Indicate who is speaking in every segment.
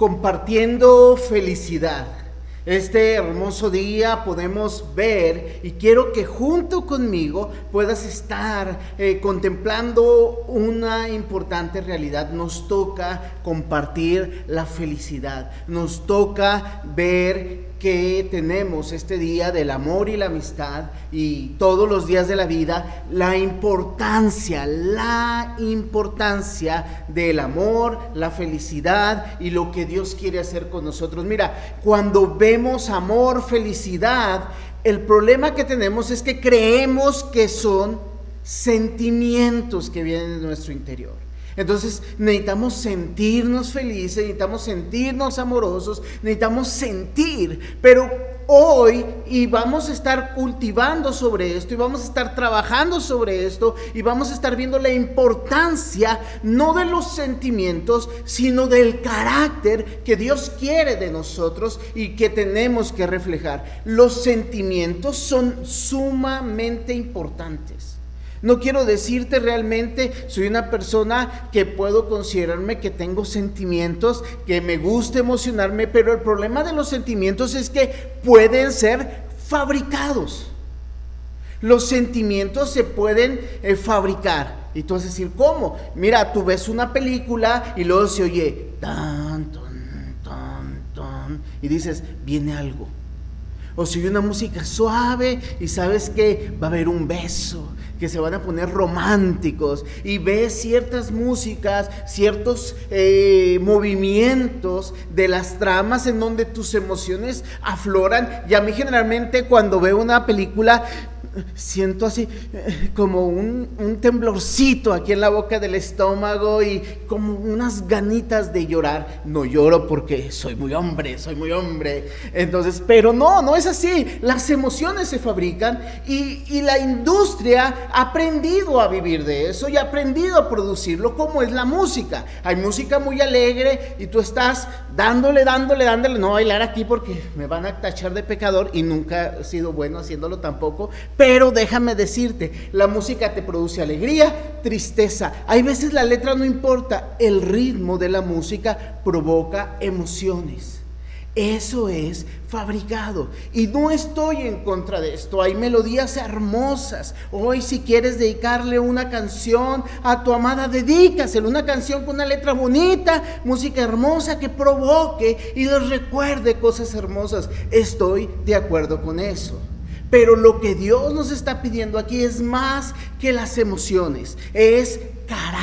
Speaker 1: compartiendo felicidad. Este hermoso día podemos ver y quiero que junto conmigo puedas estar eh, contemplando una importante realidad. Nos toca compartir la felicidad, nos toca ver que tenemos este día del amor y la amistad y todos los días de la vida, la importancia, la importancia del amor, la felicidad y lo que Dios quiere hacer con nosotros. Mira, cuando vemos amor, felicidad, el problema que tenemos es que creemos que son sentimientos que vienen de nuestro interior. Entonces necesitamos sentirnos felices, necesitamos sentirnos amorosos, necesitamos sentir, pero hoy y vamos a estar cultivando sobre esto y vamos a estar trabajando sobre esto y vamos a estar viendo la importancia no de los sentimientos, sino del carácter que Dios quiere de nosotros y que tenemos que reflejar. Los sentimientos son sumamente importantes. No quiero decirte realmente, soy una persona que puedo considerarme que tengo sentimientos, que me gusta emocionarme, pero el problema de los sentimientos es que pueden ser fabricados. Los sentimientos se pueden eh, fabricar. Y tú vas a decir, ¿cómo? Mira, tú ves una película y luego se oye tan, tan, tan, tan, y dices, viene algo. O si oye una música suave y sabes que va a haber un beso que se van a poner románticos y ves ciertas músicas, ciertos eh, movimientos de las tramas en donde tus emociones afloran. Y a mí generalmente cuando veo una película siento así eh, como un, temblorcito aquí en la boca del estómago y como unas ganitas de llorar. No lloro porque soy muy hombre, soy muy hombre. Entonces, pero no, no es así. Las emociones se fabrican y, y la industria ha aprendido a vivir de eso y ha aprendido a producirlo como es la música. Hay música muy alegre y tú estás dándole, dándole, dándole. No bailar aquí porque me van a tachar de pecador y nunca he sido bueno haciéndolo tampoco pero déjame decirte, la música te produce alegría, tristeza. Hay veces la letra no importa, el ritmo de la música provoca emociones. Eso es fabricado. Y no estoy en contra de esto. Hay melodías hermosas. Hoy si quieres dedicarle una canción a tu amada, dedícaselo. Una canción con una letra bonita, música hermosa que provoque y les recuerde cosas hermosas. Estoy de acuerdo con eso. Pero lo que Dios nos está pidiendo aquí es más que las emociones, es carácter.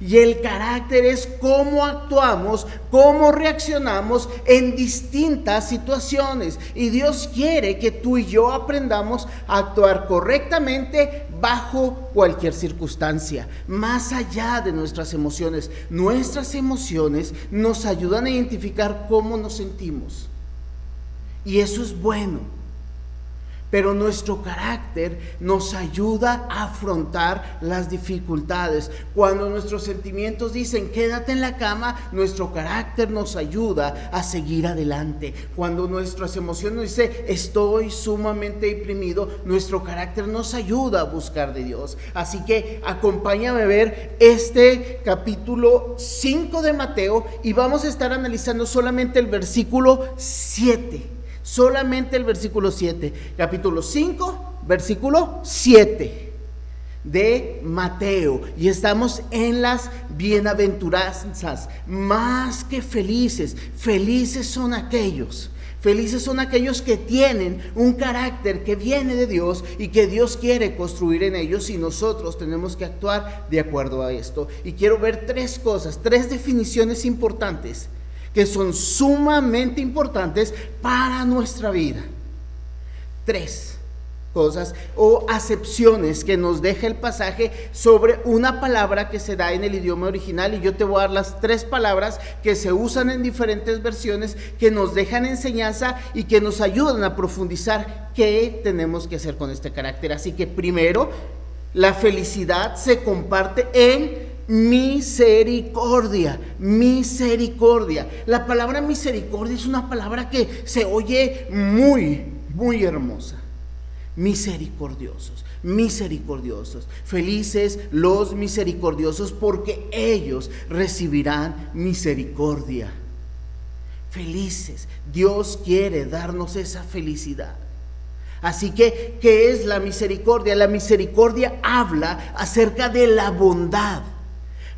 Speaker 1: Y el carácter es cómo actuamos, cómo reaccionamos en distintas situaciones. Y Dios quiere que tú y yo aprendamos a actuar correctamente bajo cualquier circunstancia, más allá de nuestras emociones. Nuestras emociones nos ayudan a identificar cómo nos sentimos. Y eso es bueno pero nuestro carácter nos ayuda a afrontar las dificultades. Cuando nuestros sentimientos dicen quédate en la cama, nuestro carácter nos ayuda a seguir adelante. Cuando nuestras emociones dicen estoy sumamente deprimido, nuestro carácter nos ayuda a buscar de Dios. Así que acompáñame a ver este capítulo 5 de Mateo y vamos a estar analizando solamente el versículo 7 Solamente el versículo 7, capítulo 5, versículo 7 de Mateo. Y estamos en las bienaventuranzas, más que felices. Felices son aquellos. Felices son aquellos que tienen un carácter que viene de Dios y que Dios quiere construir en ellos y nosotros tenemos que actuar de acuerdo a esto. Y quiero ver tres cosas, tres definiciones importantes que son sumamente importantes para nuestra vida. Tres cosas o acepciones que nos deja el pasaje sobre una palabra que se da en el idioma original y yo te voy a dar las tres palabras que se usan en diferentes versiones que nos dejan enseñanza y que nos ayudan a profundizar qué tenemos que hacer con este carácter. Así que primero, la felicidad se comparte en misericordia, misericordia. La palabra misericordia es una palabra que se oye muy, muy hermosa. Misericordiosos, misericordiosos. Felices los misericordiosos porque ellos recibirán misericordia. felices. Dios quiere darnos esa felicidad. Así que, ¿qué es la misericordia? La misericordia habla acerca de la bondad.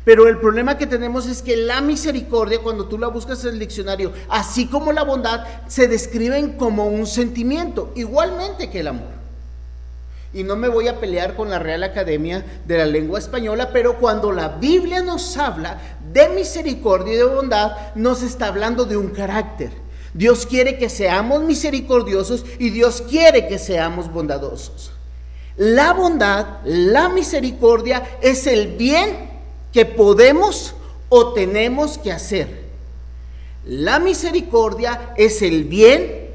Speaker 1: Pero el problema que tenemos es que la misericordia, cuando tú la buscas en el diccionario, así como la bondad, se describen como un sentimiento, igualmente que el amor. Y no me voy a pelear con la Real Academia de la Lengua Española, pero cuando la Biblia nos habla de misericordia y de bondad, nos está hablando de un carácter. Dios quiere que seamos misericordiosos y Dios quiere que seamos bondadosos. La bondad, la misericordia es el bien que podemos o tenemos que hacer. La misericordia es el bien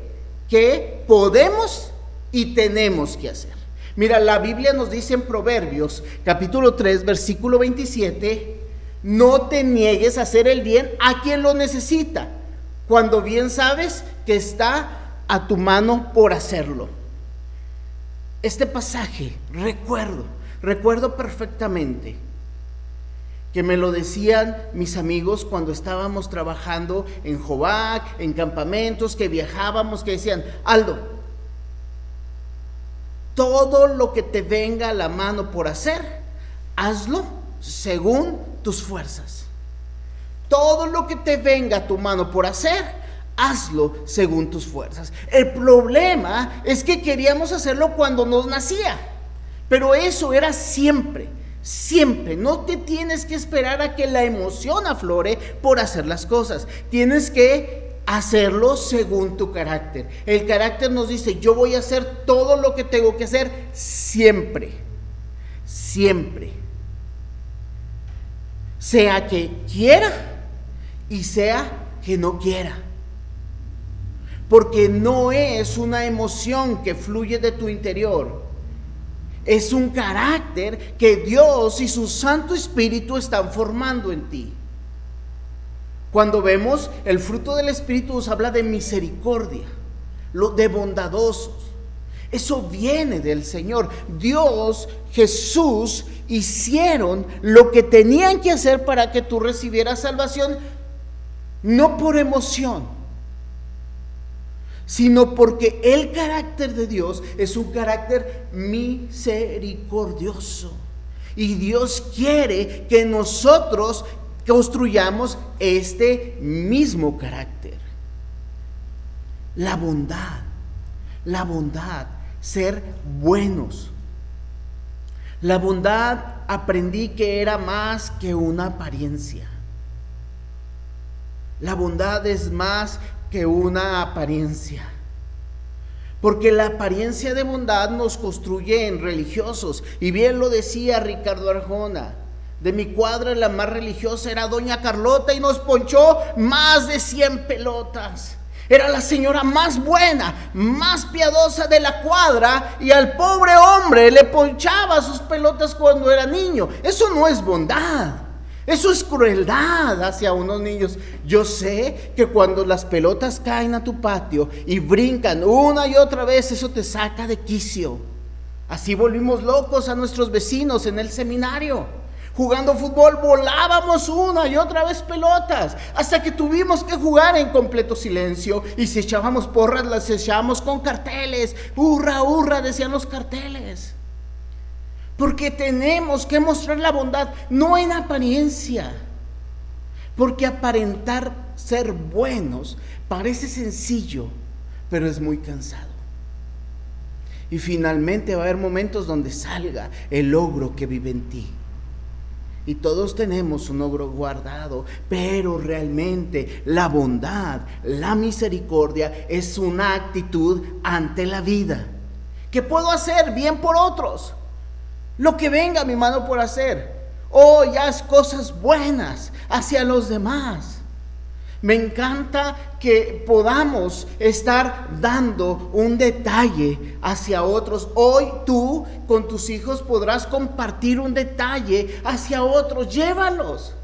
Speaker 1: que podemos y tenemos que hacer. Mira, la Biblia nos dice en Proverbios capítulo 3 versículo 27, no te niegues a hacer el bien a quien lo necesita, cuando bien sabes que está a tu mano por hacerlo. Este pasaje, recuerdo, recuerdo perfectamente que me lo decían mis amigos cuando estábamos trabajando en Jovac, en campamentos, que viajábamos, que decían, Aldo, todo lo que te venga a la mano por hacer, hazlo según tus fuerzas. Todo lo que te venga a tu mano por hacer, hazlo según tus fuerzas. El problema es que queríamos hacerlo cuando nos nacía, pero eso era siempre. Siempre, no te tienes que esperar a que la emoción aflore por hacer las cosas. Tienes que hacerlo según tu carácter. El carácter nos dice, yo voy a hacer todo lo que tengo que hacer siempre. Siempre. Sea que quiera y sea que no quiera. Porque no es una emoción que fluye de tu interior es un carácter que Dios y su Santo Espíritu están formando en ti. Cuando vemos el fruto del Espíritu nos habla de misericordia, de bondadosos. Eso viene del Señor. Dios, Jesús hicieron lo que tenían que hacer para que tú recibieras salvación, no por emoción, sino porque el carácter de Dios es un carácter misericordioso. Y Dios quiere que nosotros construyamos este mismo carácter. La bondad, la bondad, ser buenos. La bondad aprendí que era más que una apariencia. La bondad es más que una apariencia. Porque la apariencia de bondad nos construye en religiosos. Y bien lo decía Ricardo Arjona. De mi cuadra la más religiosa era Doña Carlota y nos ponchó más de 100 pelotas. Era la señora más buena, más piadosa de la cuadra y al pobre hombre le ponchaba sus pelotas cuando era niño. Eso no es bondad. Eso es crueldad hacia unos niños. Yo sé que cuando las pelotas caen a tu patio y brincan una y otra vez, eso te saca de quicio. Así volvimos locos a nuestros vecinos en el seminario. Jugando fútbol volábamos una y otra vez pelotas, hasta que tuvimos que jugar en completo silencio y si echábamos porras las echábamos con carteles. Hurra, hurra, decían los carteles. Porque tenemos que mostrar la bondad, no en apariencia. Porque aparentar ser buenos parece sencillo, pero es muy cansado. Y finalmente va a haber momentos donde salga el ogro que vive en ti. Y todos tenemos un ogro guardado, pero realmente la bondad, la misericordia es una actitud ante la vida. Que puedo hacer bien por otros, lo que venga mi mano por hacer. Oh, ya es cosas buenas hacia los demás. Me encanta que podamos estar dando un detalle hacia otros. Hoy tú con tus hijos podrás compartir un detalle hacia otros. Llévalos.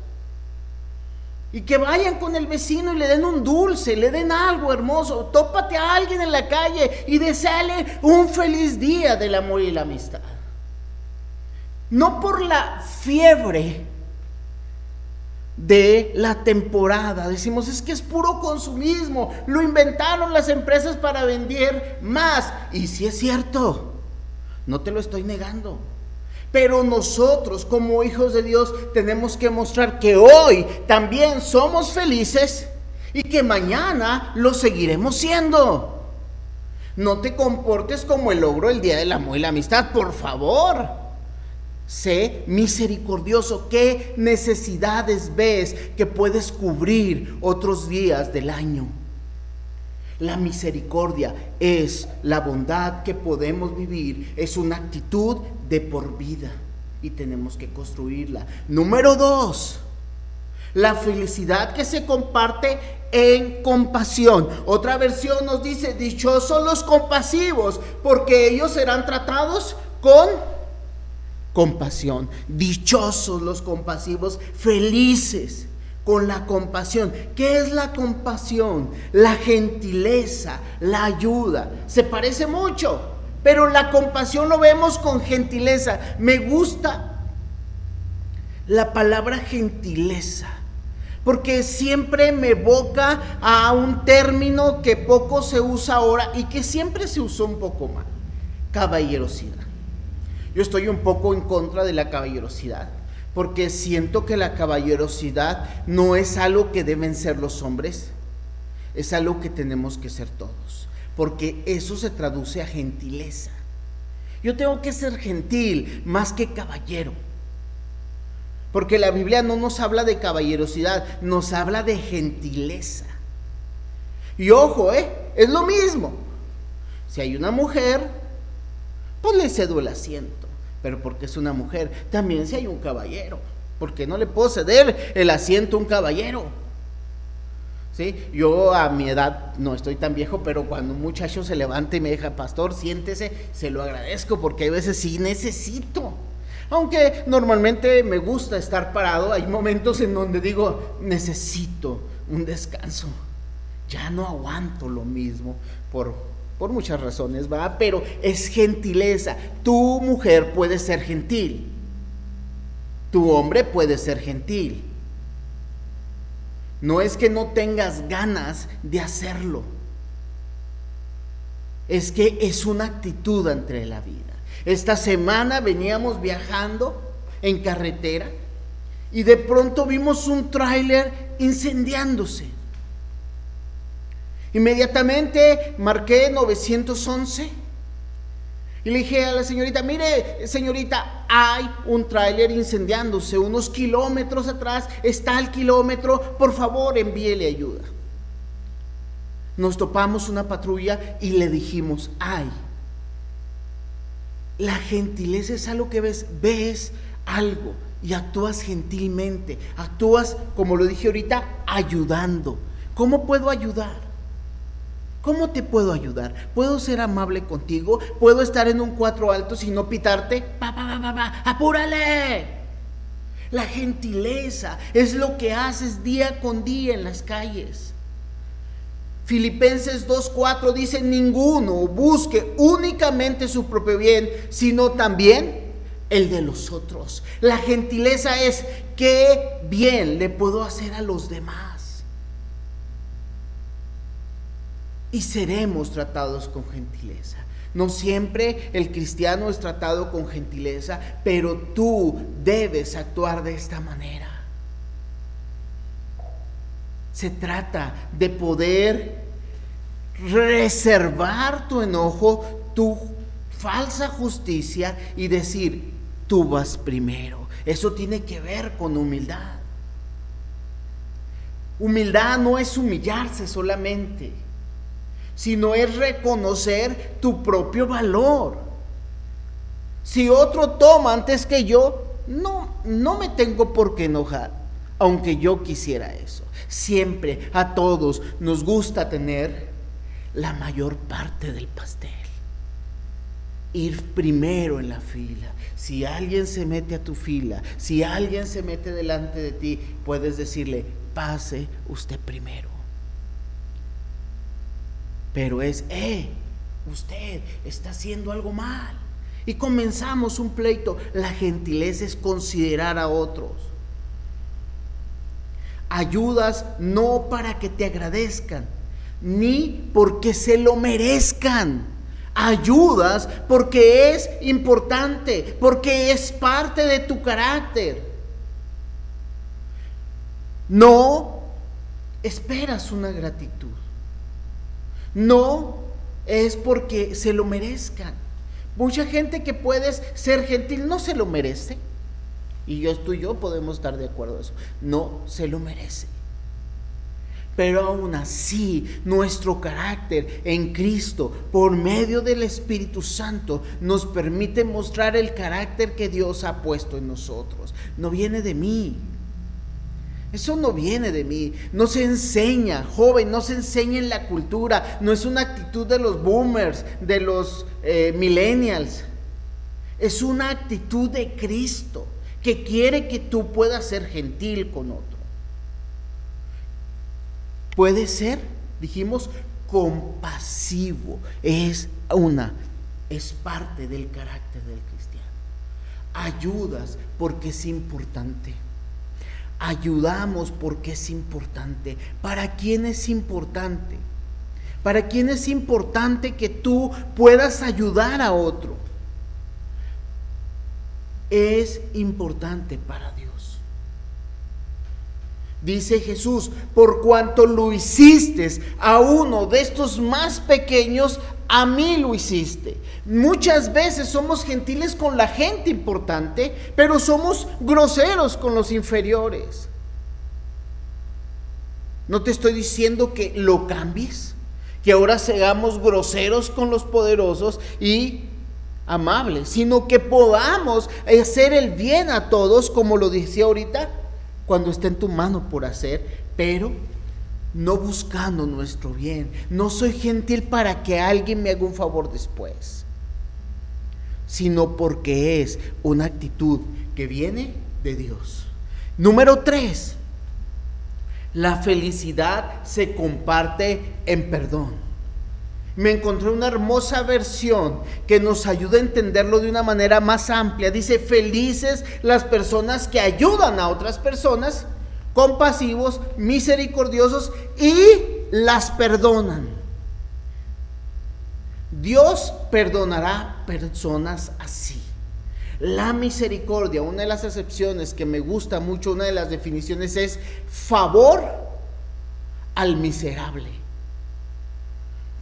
Speaker 1: Y que vayan con el vecino y le den un dulce, le den algo hermoso. Tópate a alguien en la calle y deseale un feliz día del amor y la amistad no por la fiebre, de la temporada. Decimos, es que es puro consumismo. Lo inventaron las empresas para vender más. Y si es cierto, no te lo estoy negando. Pero nosotros como hijos de Dios tenemos que mostrar que hoy también somos felices y que mañana lo seguiremos siendo. No te comportes como el logro el día del amor y la amistad, por favor. Sé misericordioso. ¿Qué necesidades ves que puedes cubrir otros días del año? La misericordia es la bondad que podemos vivir, es una actitud de por vida y tenemos que construirla. Número dos, la felicidad que se comparte en compasión. Otra versión nos dice, dichosos los compasivos, porque ellos serán tratados con compasión. Dichosos los compasivos, felices con la compasión. ¿Qué es la compasión? La gentileza, la ayuda. Se parece mucho, pero la compasión lo vemos con gentileza. Me gusta la palabra gentileza, porque siempre me evoca a un término que poco se usa ahora y que siempre se usó un poco más, caballerosidad. Yo estoy un poco en contra de la caballerosidad porque siento que la caballerosidad no es algo que deben ser los hombres, es algo que tenemos que ser todos, porque eso se traduce a gentileza. Yo tengo que ser gentil más que caballero. Porque la Biblia no nos habla de caballerosidad, nos habla de gentileza. Y ojo, ¿eh? es lo mismo. Si hay una mujer, pues le cedo el asiento pero porque es una mujer. También si hay un caballero, porque no le puedo ceder el asiento a un caballero. ¿Sí? Yo a mi edad no estoy tan viejo, pero cuando un muchacho se levanta y me deja, pastor, siéntese, se lo agradezco porque hay veces sí necesito. Aunque normalmente me gusta estar parado, hay momentos en donde digo, necesito un descanso. Ya no aguanto lo mismo por por muchas razones, va, pero es gentileza. Tu mujer puede ser gentil. Tu hombre puede ser gentil. No es que no tengas ganas de hacerlo. Es que es una actitud entre la vida. Esta semana veníamos viajando en carretera y de pronto vimos un tráiler incendiándose. Inmediatamente marqué 911 y le dije a la señorita, mire señorita, hay un tráiler incendiándose unos kilómetros atrás, está el kilómetro, por favor envíele ayuda. Nos topamos una patrulla y le dijimos, ay, la gentileza es algo que ves, ves algo y actúas gentilmente, actúas, como lo dije ahorita, ayudando. ¿Cómo puedo ayudar? ¿Cómo te puedo ayudar? ¿Puedo ser amable contigo? ¿Puedo estar en un cuatro alto y no pitarte? ¡Pa, pa, pa, pa, apúrale! La gentileza es lo que haces día con día en las calles. Filipenses 2.4 dice, ninguno busque únicamente su propio bien, sino también el de los otros. La gentileza es qué bien le puedo hacer a los demás. Y seremos tratados con gentileza. No siempre el cristiano es tratado con gentileza, pero tú debes actuar de esta manera. Se trata de poder reservar tu enojo, tu falsa justicia y decir, tú vas primero. Eso tiene que ver con humildad. Humildad no es humillarse solamente sino es reconocer tu propio valor. Si otro toma antes que yo, no, no me tengo por qué enojar, aunque yo quisiera eso. Siempre a todos nos gusta tener la mayor parte del pastel. Ir primero en la fila. Si alguien se mete a tu fila, si alguien se mete delante de ti, puedes decirle, pase usted primero pero es, eh, usted está haciendo algo mal. Y comenzamos un pleito. La gentileza es considerar a otros. Ayudas no para que te agradezcan, ni porque se lo merezcan. Ayudas porque es importante, porque es parte de tu carácter. No esperas una gratitud. No es porque se lo merezcan. Mucha gente que puedes ser gentil no se lo merece. Y yo, tú y yo podemos estar de acuerdo en eso. No se lo merece. Pero aún así, nuestro carácter en Cristo, por medio del Espíritu Santo, nos permite mostrar el carácter que Dios ha puesto en nosotros. No viene de mí. Eso no viene de mí. No se enseña, joven, no se enseña en la cultura. No es una actitud de los boomers, de los eh, millennials. Es una actitud de Cristo que quiere que tú puedas ser gentil con otro. Puede ser, dijimos, compasivo. Es una, es parte del carácter del cristiano. Ayudas porque es importante. Ayudamos porque es importante. ¿Para quién es importante? ¿Para quién es importante que tú puedas ayudar a otro? es importante para Dios. Dice Jesús, por cuanto lo hiciste a uno de estos más pequeños, a mí lo hiciste. Muchas veces somos gentiles con la gente importante, pero somos groseros con los inferiores. No te estoy diciendo que lo cambies, que ahora seamos groseros con los poderosos y amable, sino que podamos hacer el bien a todos, como lo decía ahorita, cuando esté en tu mano por hacer, pero no buscando nuestro bien. No soy gentil para que alguien me haga un favor después, sino porque es una actitud que viene de Dios. Número tres, la felicidad se comparte en perdón me encontré una hermosa versión que nos ayuda a entenderlo de una manera más amplia. Dice, felices las personas que ayudan a otras personas, compasivos, misericordiosos y las perdonan. Dios perdonará personas así. La misericordia, una de las excepciones que me gusta mucho, una de las definiciones es favor al miserable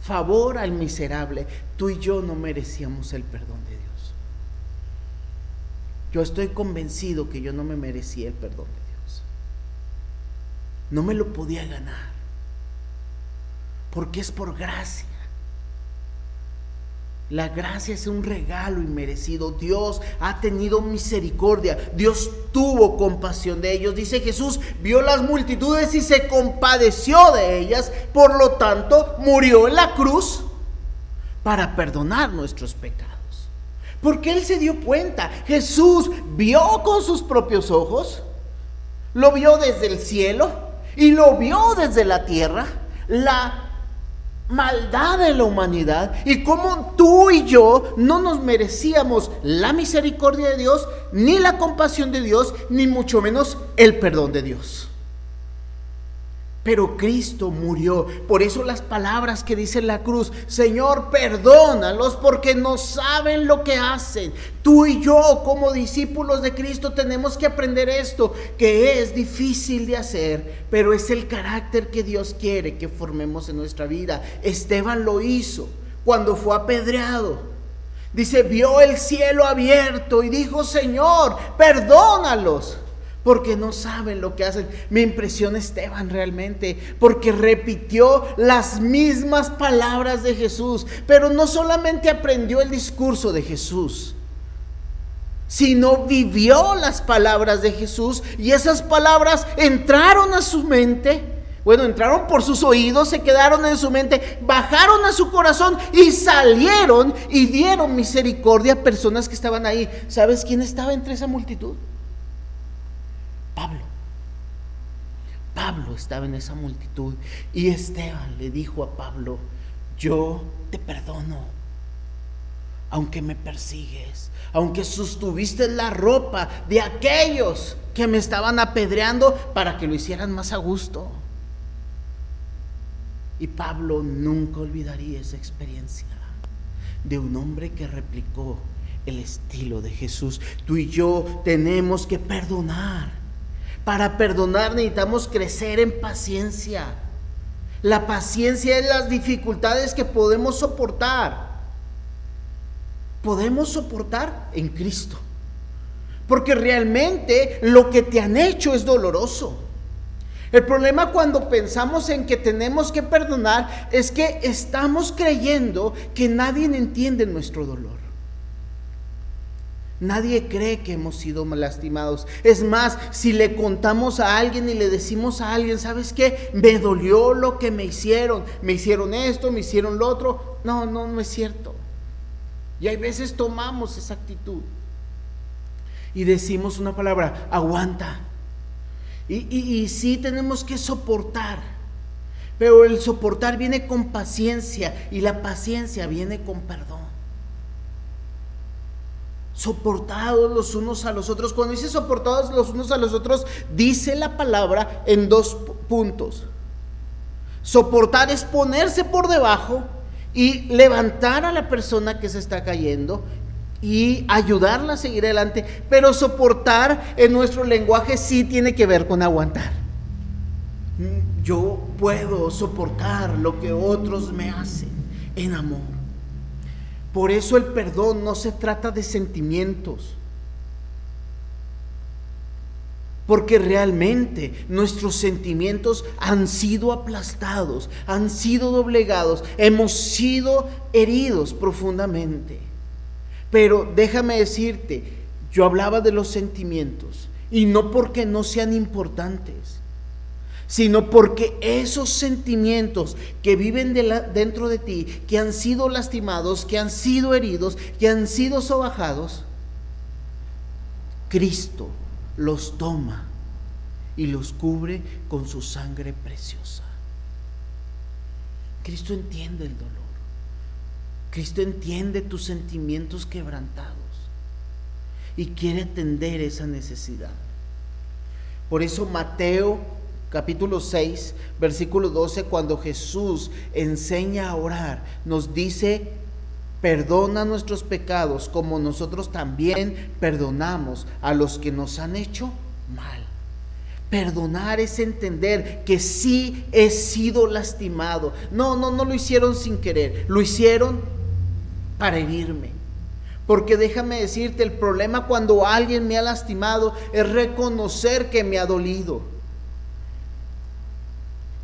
Speaker 1: favor al miserable. Tú y yo no merecíamos el perdón de Dios. Yo estoy convencido que yo no me merecía el perdón. No me lo podía ganar. Porque es por gracia. La gracia es un regalo inmerecido. Dios ha tenido misericordia. Dios tuvo compasión de ellos. Dice Jesús, vio las multitudes y se compadeció de ellas. Por lo tanto, murió en la cruz para perdonar nuestros pecados. Porque Él se dio cuenta. Jesús vio con sus propios ojos. Lo vio desde el cielo y lo vio desde la tierra. La maldad de la humanidad y cómo tú y yo no nos merecíamos la misericordia de Dios, ni la compasión de Dios, ni mucho menos el perdón de Dios. Pero Cristo murió. Por eso las palabras que dice la cruz, Señor, perdónalos porque no saben lo que hacen. Tú y yo como discípulos de Cristo tenemos que aprender esto, que es difícil de hacer, pero es el carácter que Dios quiere que formemos en nuestra vida. Esteban lo hizo cuando fue apedreado. Dice, vio el cielo abierto y dijo, Señor, perdónalos porque no saben lo que hacen. Me impresiona Esteban realmente, porque repitió las mismas palabras de Jesús, pero no solamente aprendió el discurso de Jesús, sino vivió las palabras de Jesús y esas palabras entraron a su mente. Bueno, entraron por sus oídos, se quedaron en su mente, bajaron a su corazón y salieron y dieron misericordia a personas que estaban ahí. ¿Sabes quién estaba entre esa multitud? Pablo. Pablo estaba en esa multitud y Esteban le dijo a Pablo, yo te perdono, aunque me persigues, aunque sostuviste la ropa de aquellos que me estaban apedreando para que lo hicieran más a gusto. Y Pablo nunca olvidaría esa experiencia de un hombre que replicó el estilo de Jesús. Tú y yo tenemos que perdonar. Para perdonar necesitamos crecer en paciencia. La paciencia es las dificultades que podemos soportar. Podemos soportar en Cristo. Porque realmente lo que te han hecho es doloroso. El problema cuando pensamos en que tenemos que perdonar es que estamos creyendo que nadie entiende nuestro dolor. Nadie cree que hemos sido lastimados. Es más, si le contamos a alguien y le decimos a alguien, ¿sabes qué? Me dolió lo que me hicieron. Me hicieron esto, me hicieron lo otro. No, no, no es cierto. Y hay veces tomamos esa actitud y decimos una palabra, aguanta. Y, y, sí tenemos que soportar. Pero el soportar viene con paciencia y la paciencia viene con perdón soportados los unos a los otros. Cuando dice soportados los unos a los otros, dice la palabra en dos puntos. Soportar es ponerse por debajo y levantar a la persona que se está cayendo y ayudarla a seguir adelante. Pero soportar en nuestro lenguaje sí tiene que ver con aguantar. Yo puedo soportar lo que otros me hacen en amor. Por eso el perdón no se trata de sentimientos. Porque realmente nuestros sentimientos han sido aplastados, han sido doblegados, hemos sido heridos profundamente. Pero déjame decirte, yo hablaba de los sentimientos y no porque no sean importantes sino porque esos sentimientos que viven dentro de ti, que han sido lastimados, que han sido heridos, que han sido sobajados, Cristo los toma y los cubre con su sangre preciosa. Cristo entiende el dolor. Cristo entiende tus sentimientos quebrantados y quiere atender esa necesidad. Por eso Mateo capítulo 6, versículo 12, cuando Jesús enseña a orar, nos dice, perdona nuestros pecados como nosotros también perdonamos a los que nos han hecho mal. Perdonar es entender que sí he sido lastimado. No, no, no lo hicieron sin querer, lo hicieron para herirme. Porque déjame decirte, el problema cuando alguien me ha lastimado es reconocer que me ha dolido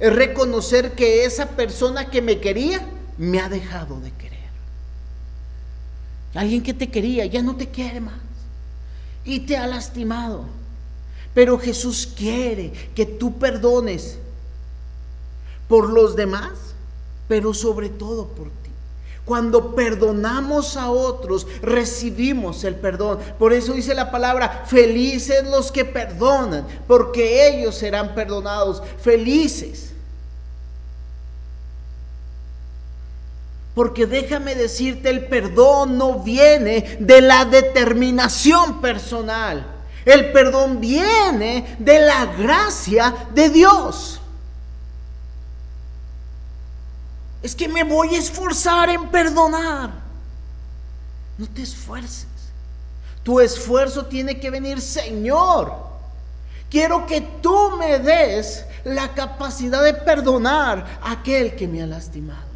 Speaker 1: es reconocer que esa persona que me quería me ha dejado de querer. Alguien que te quería ya no te quiere más y te ha lastimado. Pero Jesús quiere que tú perdones por los demás, pero sobre todo por ti. Cuando perdonamos a otros, recibimos el perdón. Por eso dice la palabra, felices los que perdonan, porque ellos serán perdonados. Felices. Porque déjame decirte, el perdón no viene de la determinación personal. El perdón viene de la gracia de Dios. Es que me voy a esforzar en perdonar. No te esfuerces. Tu esfuerzo tiene que venir, Señor. Quiero que tú me des la capacidad de perdonar a aquel que me ha lastimado.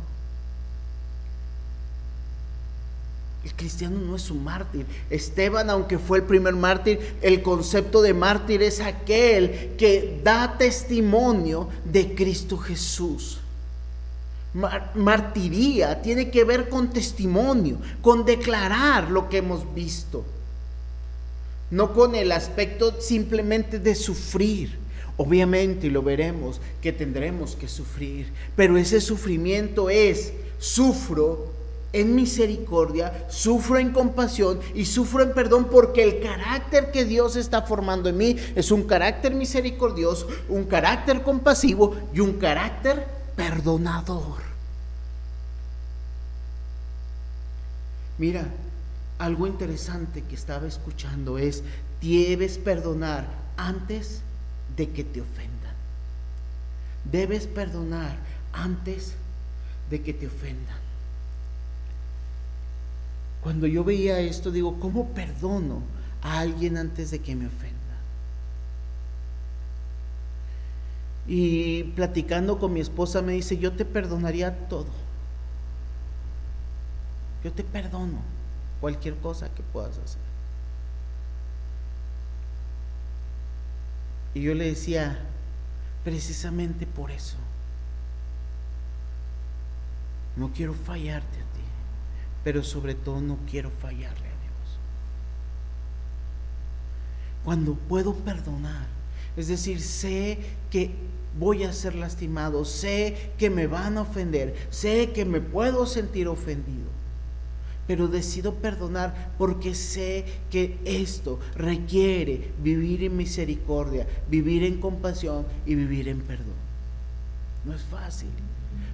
Speaker 1: El cristiano no es un mártir. Esteban, aunque fue el primer mártir, el concepto de mártir es aquel que da testimonio de Cristo Jesús. Martiría tiene que ver con testimonio, con declarar lo que hemos visto, no con el aspecto simplemente de sufrir. Obviamente, y lo veremos, que tendremos que sufrir, pero ese sufrimiento es, sufro en misericordia, sufro en compasión y sufro en perdón porque el carácter que Dios está formando en mí es un carácter misericordioso, un carácter compasivo y un carácter perdonador. Mira, algo interesante que estaba escuchando es, debes perdonar antes de que te ofendan. Debes perdonar antes de que te ofendan. Cuando yo veía esto, digo, ¿cómo perdono a alguien antes de que me ofenda? Y platicando con mi esposa me dice, yo te perdonaría todo. Yo te perdono cualquier cosa que puedas hacer. Y yo le decía, precisamente por eso, no quiero fallarte a ti, pero sobre todo no quiero fallarle a Dios. Cuando puedo perdonar, es decir, sé que voy a ser lastimado, sé que me van a ofender, sé que me puedo sentir ofendido, pero decido perdonar porque sé que esto requiere vivir en misericordia, vivir en compasión y vivir en perdón. No es fácil.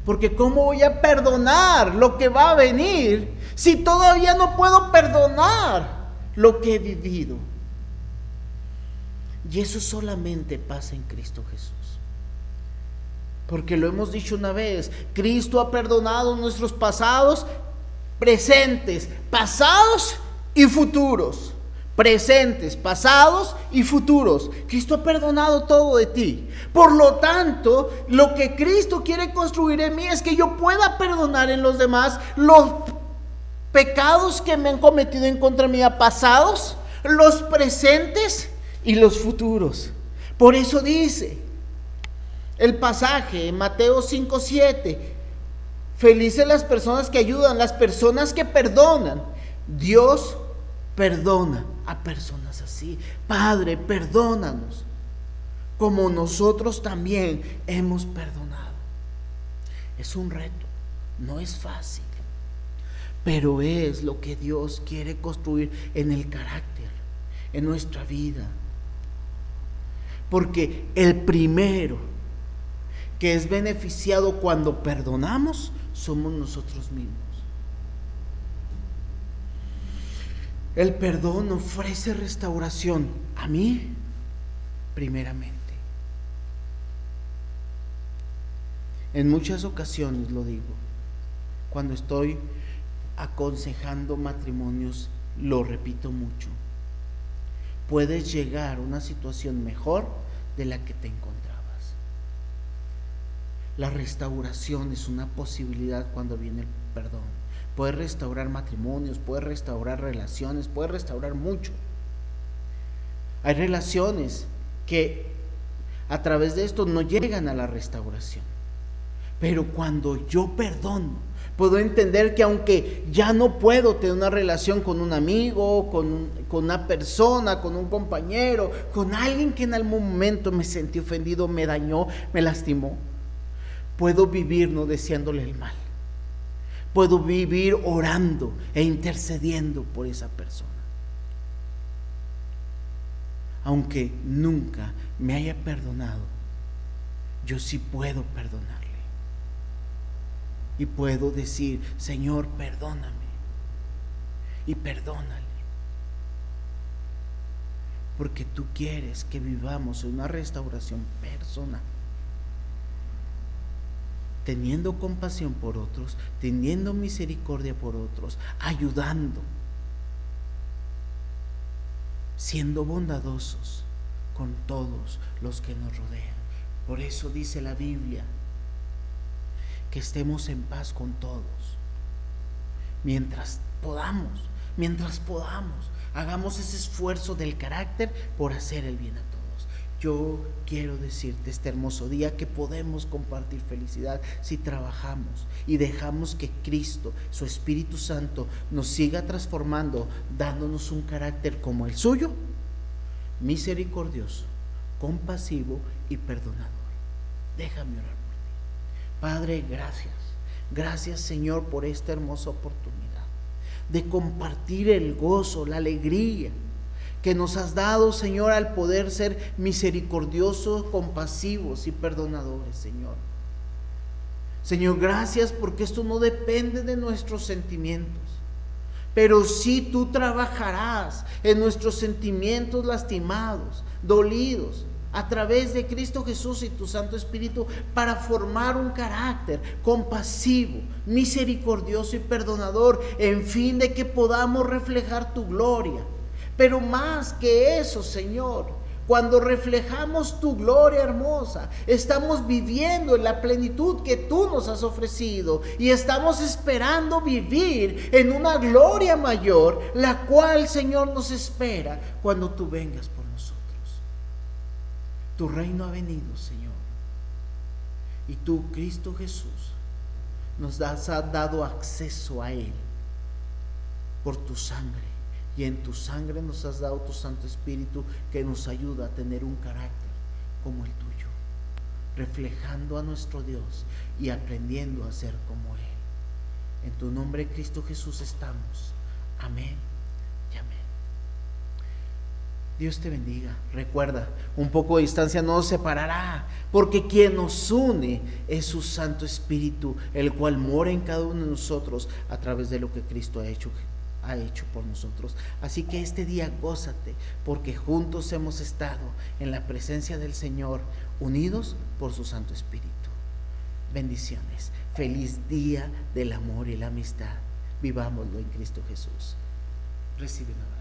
Speaker 1: Porque ¿cómo voy a perdonar lo que va a venir si todavía no puedo perdonar lo que he vivido? Y eso solamente pasa en Cristo Jesús. Porque lo hemos dicho una vez, Cristo ha perdonado nuestros pasados, presentes, pasados y futuros. Presentes, pasados y futuros. Cristo ha perdonado todo de ti. Por lo tanto, lo que Cristo quiere construir en mí es que yo pueda perdonar en los demás los pecados que me han cometido en contra mía pasados, los presentes y los futuros. Por eso dice el pasaje en Mateo 5:7, felices las personas que ayudan, las personas que perdonan. Dios perdona a personas así. Padre, perdónanos, como nosotros también hemos perdonado. Es un reto, no es fácil, pero es lo que Dios quiere construir en el carácter, en nuestra vida. Porque el primero que es beneficiado cuando perdonamos somos nosotros mismos. El perdón ofrece restauración a mí primeramente. En muchas ocasiones lo digo, cuando estoy aconsejando matrimonios, lo repito mucho puedes llegar a una situación mejor de la que te encontrabas. La restauración es una posibilidad cuando viene el perdón. Puedes restaurar matrimonios, puedes restaurar relaciones, puedes restaurar mucho. Hay relaciones que a través de esto no llegan a la restauración. Pero cuando yo perdono, puedo entender que aunque ya no puedo tener una relación con un amigo, con, con, una persona, con un compañero, con alguien que en algún momento me sentí ofendido, me dañó, me lastimó, puedo vivir no deseándole el mal. Puedo vivir orando e intercediendo por esa persona. Aunque nunca me haya perdonado, yo sí puedo perdonar y puedo decir, Señor, perdóname. Y perdónale. Porque tú quieres que vivamos en una restauración personal. Teniendo compasión por otros, teniendo misericordia por otros, ayudando, siendo bondadosos con todos los que nos rodean. Por eso dice la Biblia, que estemos en paz con todos. Mientras podamos, mientras podamos, hagamos ese esfuerzo del carácter por hacer el bien a. Yo quiero decirte este hermoso día que podemos compartir felicidad si trabajamos y dejamos que Cristo, su Espíritu Santo, nos siga transformando, dándonos un carácter como el suyo, misericordioso, compasivo y perdonador. Déjame orar. Padre, gracias. Gracias Señor por esta hermosa oportunidad de compartir el gozo, la alegría que nos has dado, Señor, al poder ser misericordiosos, compasivos y perdonadores, Señor. Señor, gracias porque esto no depende de nuestros sentimientos, pero sí tú trabajarás en nuestros sentimientos lastimados dolidos a través de Cristo Jesús y tu Santo Espíritu para formar un carácter compasivo, misericordioso y perdonador, en fin de que podamos reflejar tu gloria. Pero más que eso, Señor, cuando reflejamos tu gloria hermosa, estamos viviendo en la plenitud que tú nos has ofrecido y estamos esperando vivir en una gloria mayor, la cual, Señor, nos espera cuando tú vengas por nosotros. Tu reino ha venido, Señor. Y tú, Cristo Jesús, nos has dado acceso a Él por tu sangre y en tu sangre nos has dado tu Santo Espíritu que nos ayuda a tener un carácter como el tuyo, reflejando a nuestro Dios y aprendiendo a ser como Él. En tu nombre, Cristo Jesús, estamos. Amén y amén. Dios te bendiga. Recuerda, un poco de distancia no nos separará, porque quien nos une es su Santo Espíritu, el cual mora en cada uno de nosotros a través de lo que Cristo ha hecho ha hecho por nosotros. Así que este día gózate, porque juntos hemos estado en la presencia del Señor, unidos por su Santo Espíritu. Bendiciones. Feliz día del amor y la amistad. Vivámoslo en Cristo Jesús. Recibe un.